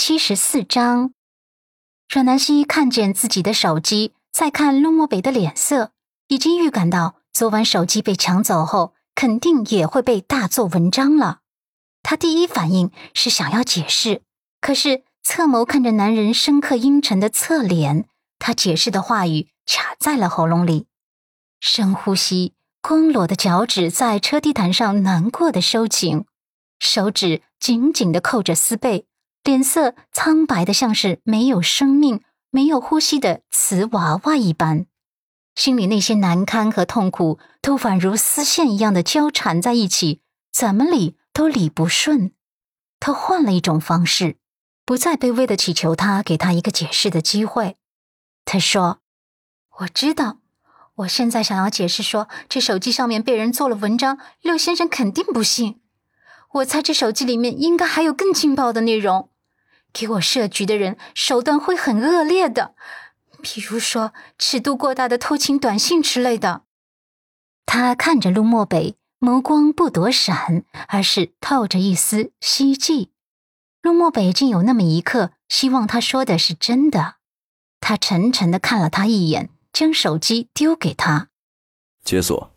七十四章，阮南希看见自己的手机，再看陆漠北的脸色，已经预感到昨晚手机被抢走后，肯定也会被大做文章了。他第一反应是想要解释，可是侧眸看着男人深刻阴沉的侧脸，他解释的话语卡在了喉咙里。深呼吸，光裸的脚趾在车地毯上难过的收紧。手指紧紧的扣着丝被，脸色苍白的像是没有生命、没有呼吸的瓷娃娃一般，心里那些难堪和痛苦都宛如丝线一样的交缠在一起，怎么理都理不顺。他换了一种方式，不再卑微的祈求他给他一个解释的机会。他说：“我知道，我现在想要解释说这手机上面被人做了文章，六先生肯定不信。”我猜这手机里面应该还有更劲爆的内容，给我设局的人手段会很恶劣的，比如说尺度过大的偷情短信之类的。他看着陆漠北，眸光不躲闪，而是透着一丝希冀。陆漠北竟有那么一刻希望他说的是真的。他沉沉的看了他一眼，将手机丢给他，解锁。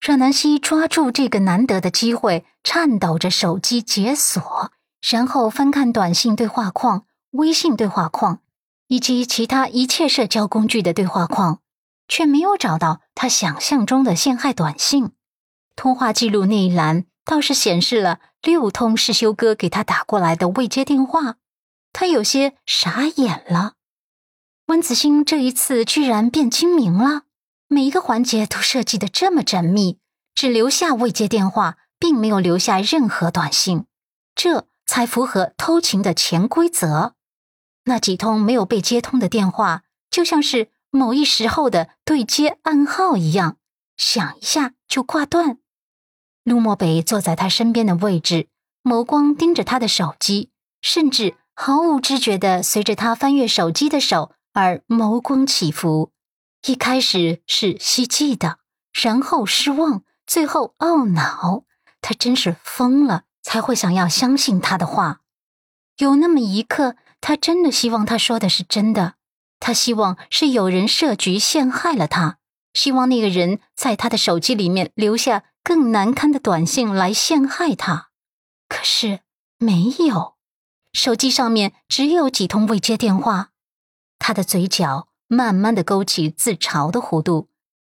阮南希抓住这个难得的机会，颤抖着手机解锁，然后翻看短信对话框、微信对话框以及其他一切社交工具的对话框，却没有找到他想象中的陷害短信。通话记录那一栏倒是显示了六通世修哥给他打过来的未接电话，他有些傻眼了。温子星这一次居然变精明了。每一个环节都设计的这么缜密，只留下未接电话，并没有留下任何短信，这才符合偷情的潜规则。那几通没有被接通的电话，就像是某一时候的对接暗号一样，响一下就挂断。陆漠北坐在他身边的位置，眸光盯着他的手机，甚至毫无知觉的随着他翻阅手机的手而眸光起伏。一开始是希冀的，然后失望，最后懊恼。他真是疯了，才会想要相信他的话。有那么一刻，他真的希望他说的是真的。他希望是有人设局陷害了他，希望那个人在他的手机里面留下更难堪的短信来陷害他。可是没有，手机上面只有几通未接电话。他的嘴角。慢慢的勾起自嘲的弧度，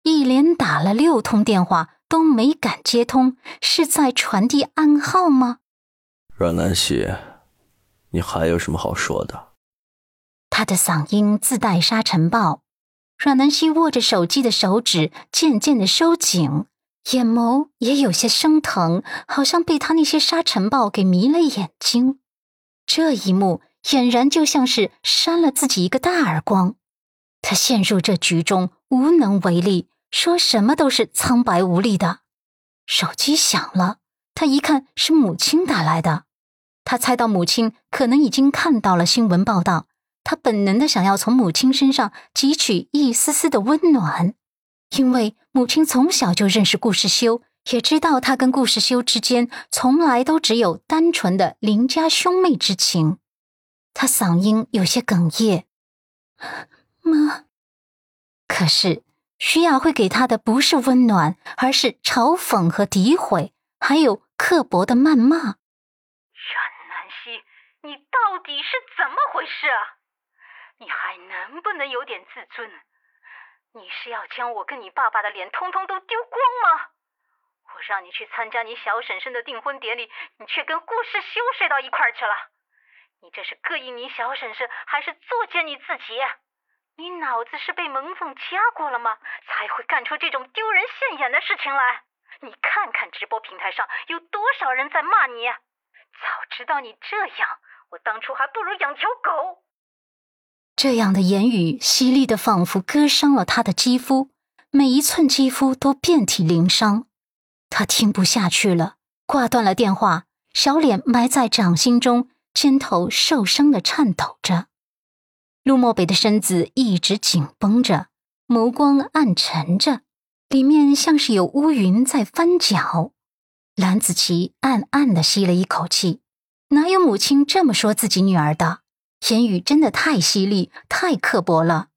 一连打了六通电话都没敢接通，是在传递暗号吗？阮南希，你还有什么好说的？他的嗓音自带沙尘暴。阮南希握着手机的手指渐渐的收紧，眼眸也有些生疼，好像被他那些沙尘暴给迷了眼睛。这一幕俨然就像是扇了自己一个大耳光。他陷入这局中无能为力，说什么都是苍白无力的。手机响了，他一看是母亲打来的，他猜到母亲可能已经看到了新闻报道，他本能的想要从母亲身上汲取一丝丝的温暖，因为母亲从小就认识顾世修，也知道他跟顾世修之间从来都只有单纯的邻家兄妹之情。他嗓音有些哽咽。妈，可是徐雅会给他的不是温暖，而是嘲讽和诋毁，还有刻薄的谩骂。阮南希，你到底是怎么回事啊？你还能不能有点自尊？你是要将我跟你爸爸的脸通通都丢光吗？我让你去参加你小婶婶的订婚典礼，你却跟顾世修睡到一块去了。你这是膈应你小婶婶，还是作践你自己？你脑子是被门缝夹过了吗？才会干出这种丢人现眼的事情来？你看看直播平台上有多少人在骂你！早知道你这样，我当初还不如养条狗。这样的言语犀利的仿佛割伤了他的肌肤，每一寸肌肤都遍体鳞伤。他听不下去了，挂断了电话，小脸埋在掌心中，肩头受伤的颤抖着。陆漠北的身子一直紧绷着，眸光暗沉着，里面像是有乌云在翻搅。蓝子琪暗暗的吸了一口气，哪有母亲这么说自己女儿的？言语真的太犀利，太刻薄了。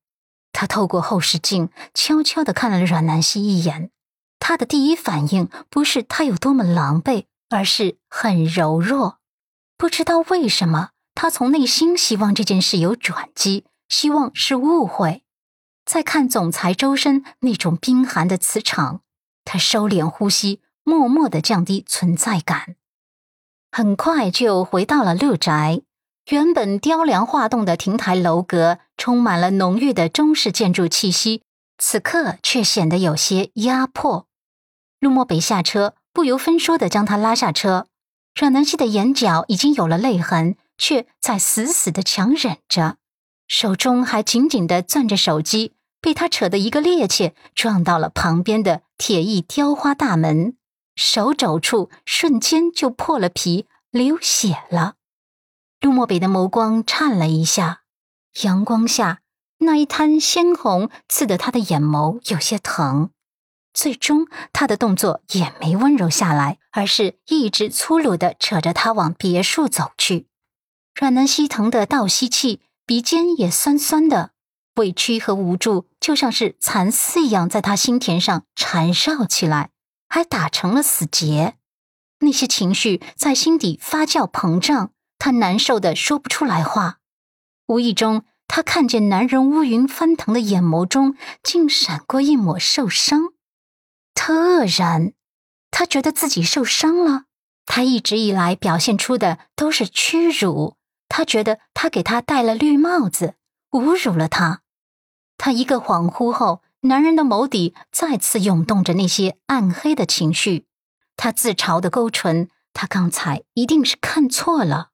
他透过后视镜，悄悄的看了阮南希一眼。他的第一反应不是他有多么狼狈，而是很柔弱。不知道为什么，他从内心希望这件事有转机，希望是误会。再看总裁周深那种冰寒的磁场，他收敛呼吸，默默的降低存在感。很快就回到了六宅。原本雕梁画栋的亭台楼阁，充满了浓郁的中式建筑气息，此刻却显得有些压迫。陆漠北下车，不由分说的将他拉下车。阮南希的眼角已经有了泪痕，却在死死的强忍着，手中还紧紧的攥着手机，被他扯得一个趔趄，撞到了旁边的铁艺雕花大门，手肘处瞬间就破了皮，流血了。陆漠北的眸光颤了一下，阳光下那一滩鲜红刺得他的眼眸有些疼。最终，他的动作也没温柔下来，而是一直粗鲁地扯着他往别墅走去。阮南希疼得倒吸气，鼻尖也酸酸的，委屈和无助就像是蚕丝一样在他心田上缠绕起来，还打成了死结。那些情绪在心底发酵膨胀。他难受的说不出来话，无意中，他看见男人乌云翻腾的眼眸中，竟闪过一抹受伤。他愕然，他觉得自己受伤了。他一直以来表现出的都是屈辱，他觉得他给他戴了绿帽子，侮辱了他。他一个恍惚后，男人的眸底再次涌动着那些暗黑的情绪。他自嘲的勾唇，他刚才一定是看错了。